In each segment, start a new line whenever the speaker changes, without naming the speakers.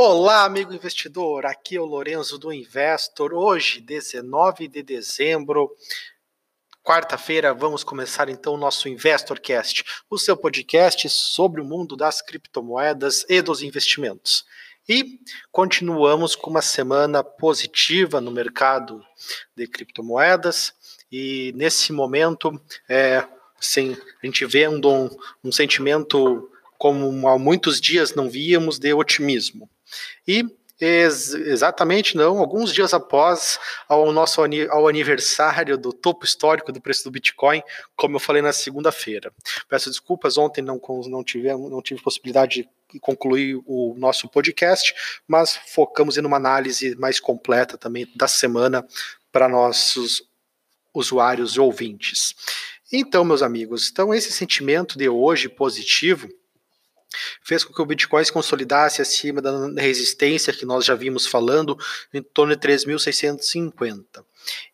Olá, amigo investidor. Aqui é o Lorenzo do Investor. Hoje, 19 de dezembro, quarta-feira, vamos começar então o nosso InvestorCast, o seu podcast sobre o mundo das criptomoedas e dos investimentos. E continuamos com uma semana positiva no mercado de criptomoedas. E nesse momento, é, sim, a gente vê um, um sentimento como há muitos dias não víamos de otimismo. E Ex exatamente não, alguns dias após ao nosso ao aniversário do topo histórico do preço do Bitcoin, como eu falei na segunda-feira. Peço desculpas, ontem não, não, tivemos, não tive possibilidade de concluir o nosso podcast, mas focamos em uma análise mais completa também da semana para nossos usuários e ouvintes. Então, meus amigos, então esse sentimento de hoje positivo fez com que o Bitcoin se consolidasse acima da resistência que nós já vimos falando, em torno de 3.650.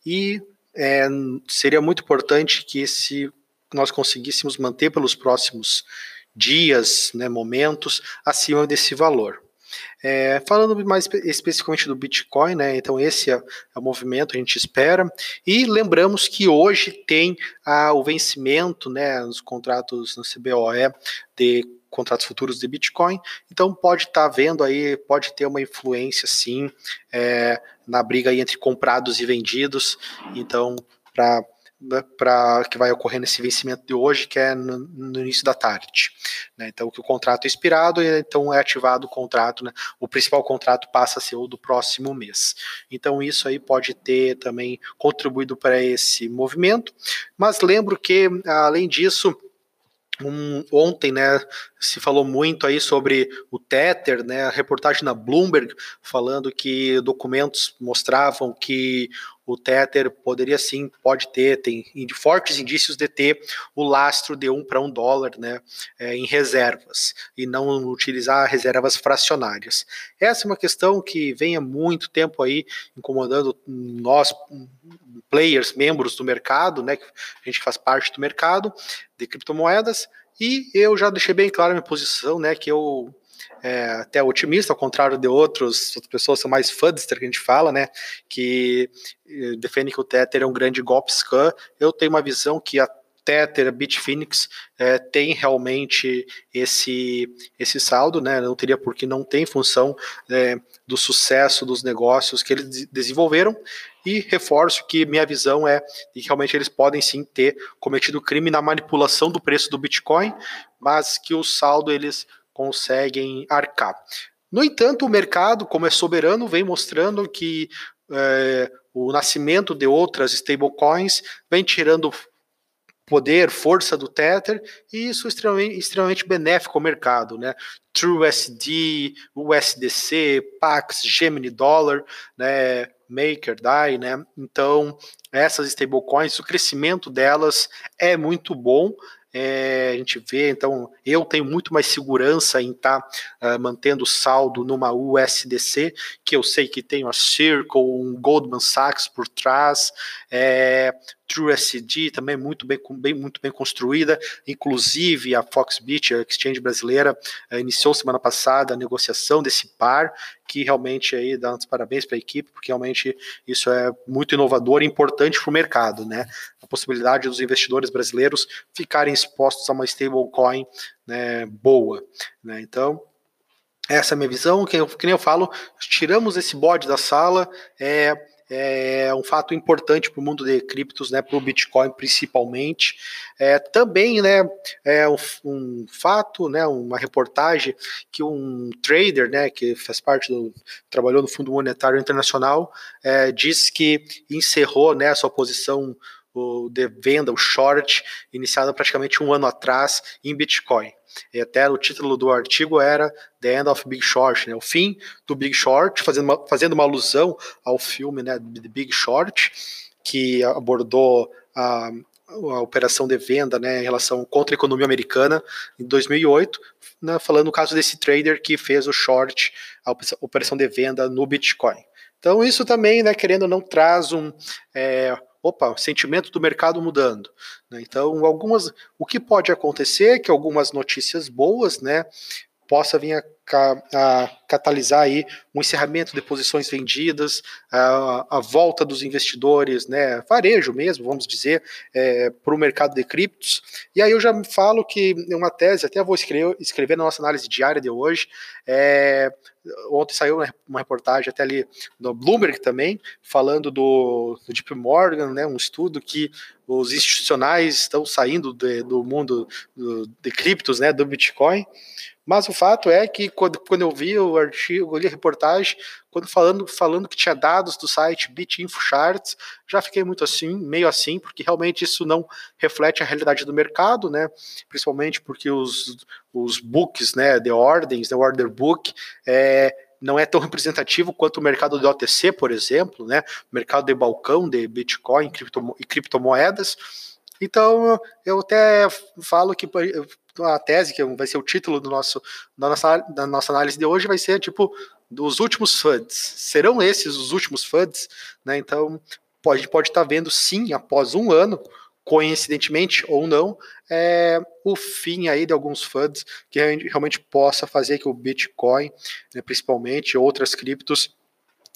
E é, seria muito importante que esse, nós conseguíssemos manter pelos próximos dias, né, momentos, acima desse valor. É, falando mais especificamente do Bitcoin, né, então esse é, é, o movimento, a gente espera. E lembramos que hoje tem ah, o vencimento né, nos contratos no CBOE de contratos futuros de Bitcoin. Então pode estar tá vendo aí, pode ter uma influência sim é, na briga aí entre comprados e vendidos. Então, para para que vai ocorrer nesse vencimento de hoje, que é no, no início da tarde. Né? Então, que o contrato é expirado e então é ativado o contrato, né? o principal contrato passa a ser o do próximo mês. Então, isso aí pode ter também contribuído para esse movimento, mas lembro que, além disso, um, ontem, né, se falou muito aí sobre o Tether, né, a reportagem na Bloomberg falando que documentos mostravam que o Tether poderia sim, pode ter, tem fortes indícios de ter o lastro de um para um dólar né, é, em reservas e não utilizar reservas fracionárias. Essa é uma questão que vem há muito tempo aí incomodando nós, players, membros do mercado, né, que a gente faz parte do mercado de criptomoedas, e eu já deixei bem claro a minha posição, né, que eu é, até otimista, ao contrário de outros, outras pessoas são mais fudster que a gente fala, né, que eh, defendem que o Tether é um grande golpe scam. Eu tenho uma visão que a Tether, Bitfinex é, tem realmente esse, esse saldo, né? Não teria por que não tem função é, do sucesso dos negócios que eles desenvolveram. E reforço que minha visão é que realmente eles podem sim ter cometido crime na manipulação do preço do Bitcoin, mas que o saldo eles conseguem arcar. No entanto, o mercado, como é soberano, vem mostrando que é, o nascimento de outras stablecoins vem tirando poder, força do Tether, e isso é extremamente, extremamente benéfico ao mercado, né? TrueSD, USDC, Pax, Gemini Dollar, né? Maker, DAI, né? Então, essas stablecoins, o crescimento delas é muito bom, é, a gente vê, então, eu tenho muito mais segurança em estar tá, uh, mantendo saldo numa USDC, que eu sei que tem a Circle, um Goldman Sachs por trás, é, TrueSD também muito bem, bem, muito bem construída, inclusive a Foxbit, a exchange brasileira, uh, iniciou semana passada a negociação desse par, que realmente aí dá uns parabéns para a equipe, porque realmente isso é muito inovador e importante para o mercado, né? A possibilidade dos investidores brasileiros ficarem expostos a uma stablecoin né, boa, né? Então, essa é a minha visão, que, eu, que nem eu falo, tiramos esse bode da sala, é é um fato importante para o mundo de criptos, né, para o Bitcoin principalmente. É, também, né, é um, um, fato, né, uma reportagem que um trader, né, que faz parte do trabalhou no Fundo Monetário Internacional, é, diz que encerrou, né, a sua posição o de venda, o short, iniciado praticamente um ano atrás em Bitcoin. E até o título do artigo era The End of Big Short, né? o fim do Big Short, fazendo uma, fazendo uma alusão ao filme né, The Big Short, que abordou a, a operação de venda né, em relação contra a economia americana em 2008, né, falando no caso desse trader que fez o short, a operação de venda no Bitcoin. Então isso também, né, querendo ou não, traz um, é, opa, sentimento do mercado mudando. Né? Então, algumas, o que pode acontecer é que algumas notícias boas, né, possa vir a, a, catalisar aí um encerramento de posições vendidas, a, a volta dos investidores, né, varejo mesmo, vamos dizer, é, para o mercado de criptos. E aí eu já falo que uma tese, até vou escrever, escrever na nossa análise diária de hoje, é, ontem saiu uma reportagem até ali no Bloomberg também, falando do, do Deep Morgan, né, um estudo que os institucionais estão saindo de, do mundo do, de criptos, né, do Bitcoin, mas o fato é que quando, quando eu vi o artigo, eu li a reportagem, quando falando, falando que tinha dados do site BitInfoCharts, já fiquei muito assim, meio assim, porque realmente isso não reflete a realidade do mercado, né? Principalmente porque os, os books, né, de ordens, the order book, é, não é tão representativo quanto o mercado de OTC, por exemplo, né? mercado de balcão de Bitcoin e criptomoedas. Então, eu até falo que a tese, que vai ser o título do nosso, da, nossa, da nossa análise de hoje, vai ser tipo dos últimos FUDs. Serão esses os últimos FUDs? Né? Então, a gente pode estar vendo sim, após um ano, coincidentemente ou não, é, o fim aí de alguns FUDs que realmente possa fazer que o Bitcoin, né, principalmente outras criptos,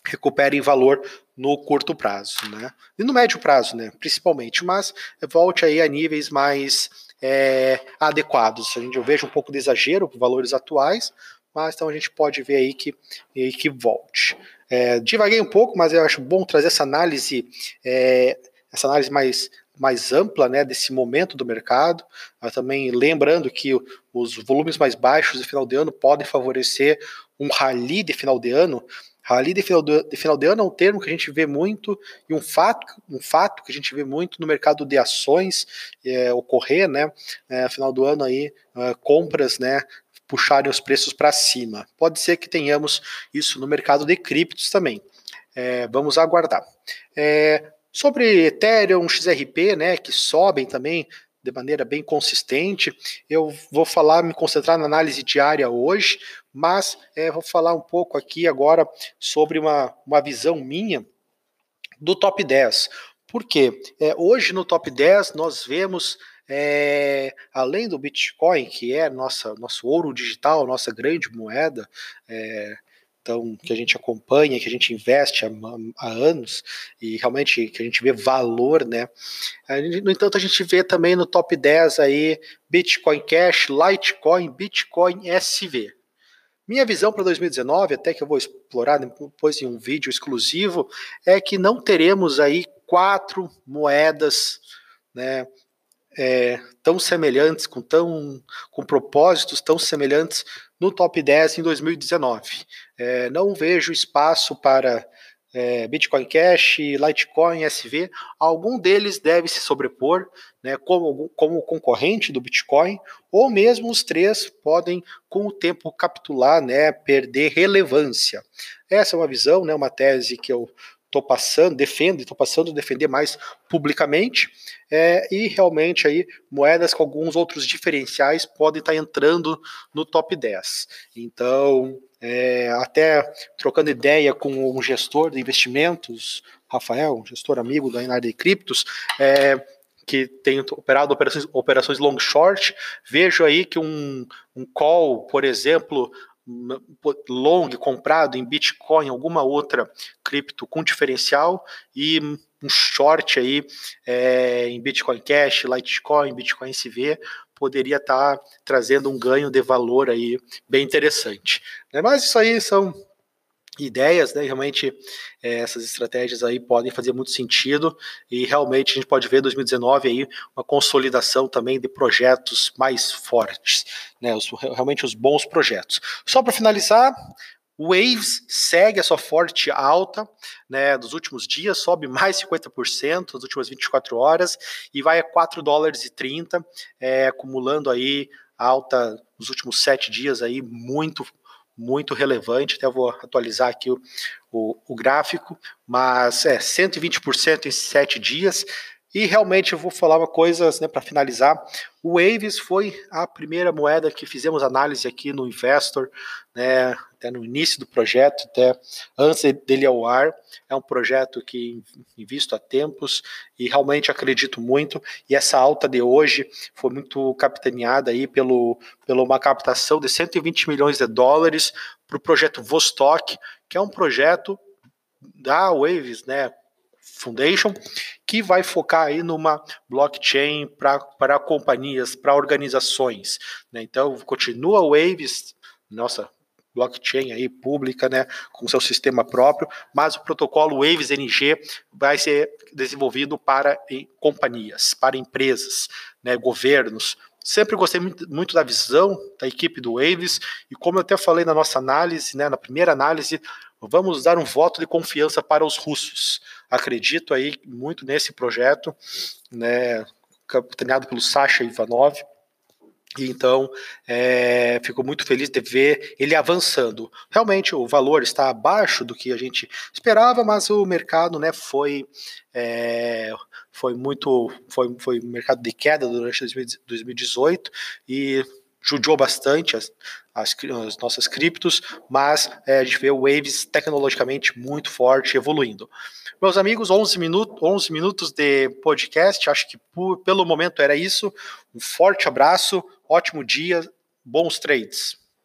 recuperem valor no curto prazo, né? E no médio prazo, né? Principalmente, mas volte aí a níveis mais é, adequados. A gente, eu vejo um pouco de exagero por valores atuais, mas então a gente pode ver aí que, aí que volte. É, divaguei um pouco, mas eu acho bom trazer essa análise, é, essa análise mais, mais ampla né, desse momento do mercado. Também lembrando que os volumes mais baixos de final de ano podem favorecer um rally de final de ano Rally de final, de, final de ano é um termo que a gente vê muito e um fato, um fato que a gente vê muito no mercado de ações é, ocorrer, né? É, final do ano aí, é, compras, né? Puxarem os preços para cima. Pode ser que tenhamos isso no mercado de criptos também. É, vamos aguardar. É, sobre Ethereum, XRP, né? Que sobem também de maneira bem consistente. Eu vou falar, me concentrar na análise diária hoje, mas é, vou falar um pouco aqui agora sobre uma, uma visão minha do top 10. Por quê? É, hoje no top 10 nós vemos é, além do Bitcoin, que é nossa, nosso ouro digital, nossa grande moeda, é, então, que a gente acompanha, que a gente investe há, há, anos e realmente que a gente vê valor, né? No entanto, a gente vê também no top 10 aí Bitcoin Cash, Litecoin, Bitcoin SV. Minha visão para 2019, até que eu vou explorar depois em um vídeo exclusivo, é que não teremos aí quatro moedas, né, é, tão semelhantes, com, tão, com propósitos tão semelhantes no top 10 em 2019. É, não vejo espaço para é, Bitcoin Cash, Litecoin, SV, algum deles deve se sobrepor né, como, como concorrente do Bitcoin, ou mesmo os três podem, com o tempo, capitular, né, perder relevância. Essa é uma visão, né, uma tese que eu estou passando, defendo, estou passando a defender mais publicamente, é, e realmente aí moedas com alguns outros diferenciais podem estar tá entrando no top 10. Então, é, até trocando ideia com um gestor de investimentos, Rafael, um gestor amigo da Inard Criptos, é, que tem operado operações, operações long short, vejo aí que um, um call, por exemplo, long comprado em Bitcoin, alguma outra cripto com diferencial e um short aí é, em Bitcoin Cash, Litecoin, Bitcoin SV poderia estar tá trazendo um ganho de valor aí bem interessante. Né? Mas isso aí são ideias, né? Realmente é, essas estratégias aí podem fazer muito sentido e realmente a gente pode ver 2019 aí uma consolidação também de projetos mais fortes, né? Os, realmente os bons projetos. Só para finalizar, Waves segue a sua forte alta, né, dos últimos dias, sobe mais 50% nas últimas 24 horas e vai a 4 dólares e 30, é, acumulando aí alta nos últimos sete dias aí muito muito relevante, até vou atualizar aqui o, o, o gráfico, mas é 120% em sete dias, E realmente eu vou falar uma coisa né, para finalizar. O Waves foi a primeira moeda que fizemos análise aqui no Investor, né, até no início do projeto, até antes dele ao ar. É um projeto que invisto há tempos e realmente acredito muito. E essa alta de hoje foi muito capitaneada aí pelo, pela uma captação de 120 milhões de dólares para o projeto Vostok, que é um projeto da Waves, né, Foundation, que vai focar aí numa blockchain para companhias, para organizações. Né? Então, continua o Waves, nossa blockchain aí pública, né, com seu sistema próprio, mas o protocolo Waves NG vai ser desenvolvido para companhias, para empresas, né, governos. Sempre gostei muito, da visão da equipe do Waves e como eu até falei na nossa análise, né, na primeira análise, vamos dar um voto de confiança para os russos. Acredito aí muito nesse projeto, né, capitaneado pelo Sasha Ivanov. E então, é, fico muito feliz de ver ele avançando. Realmente, o valor está abaixo do que a gente esperava, mas o mercado né, foi, é, foi muito. Foi, foi mercado de queda durante 2018 e judiou bastante as, as, as nossas criptos, mas é, a gente vê o Waves tecnologicamente muito forte, evoluindo. Meus amigos, 11, minutos, 11 minutos de podcast, acho que por, pelo momento era isso. Um forte abraço, ótimo dia, bons trades.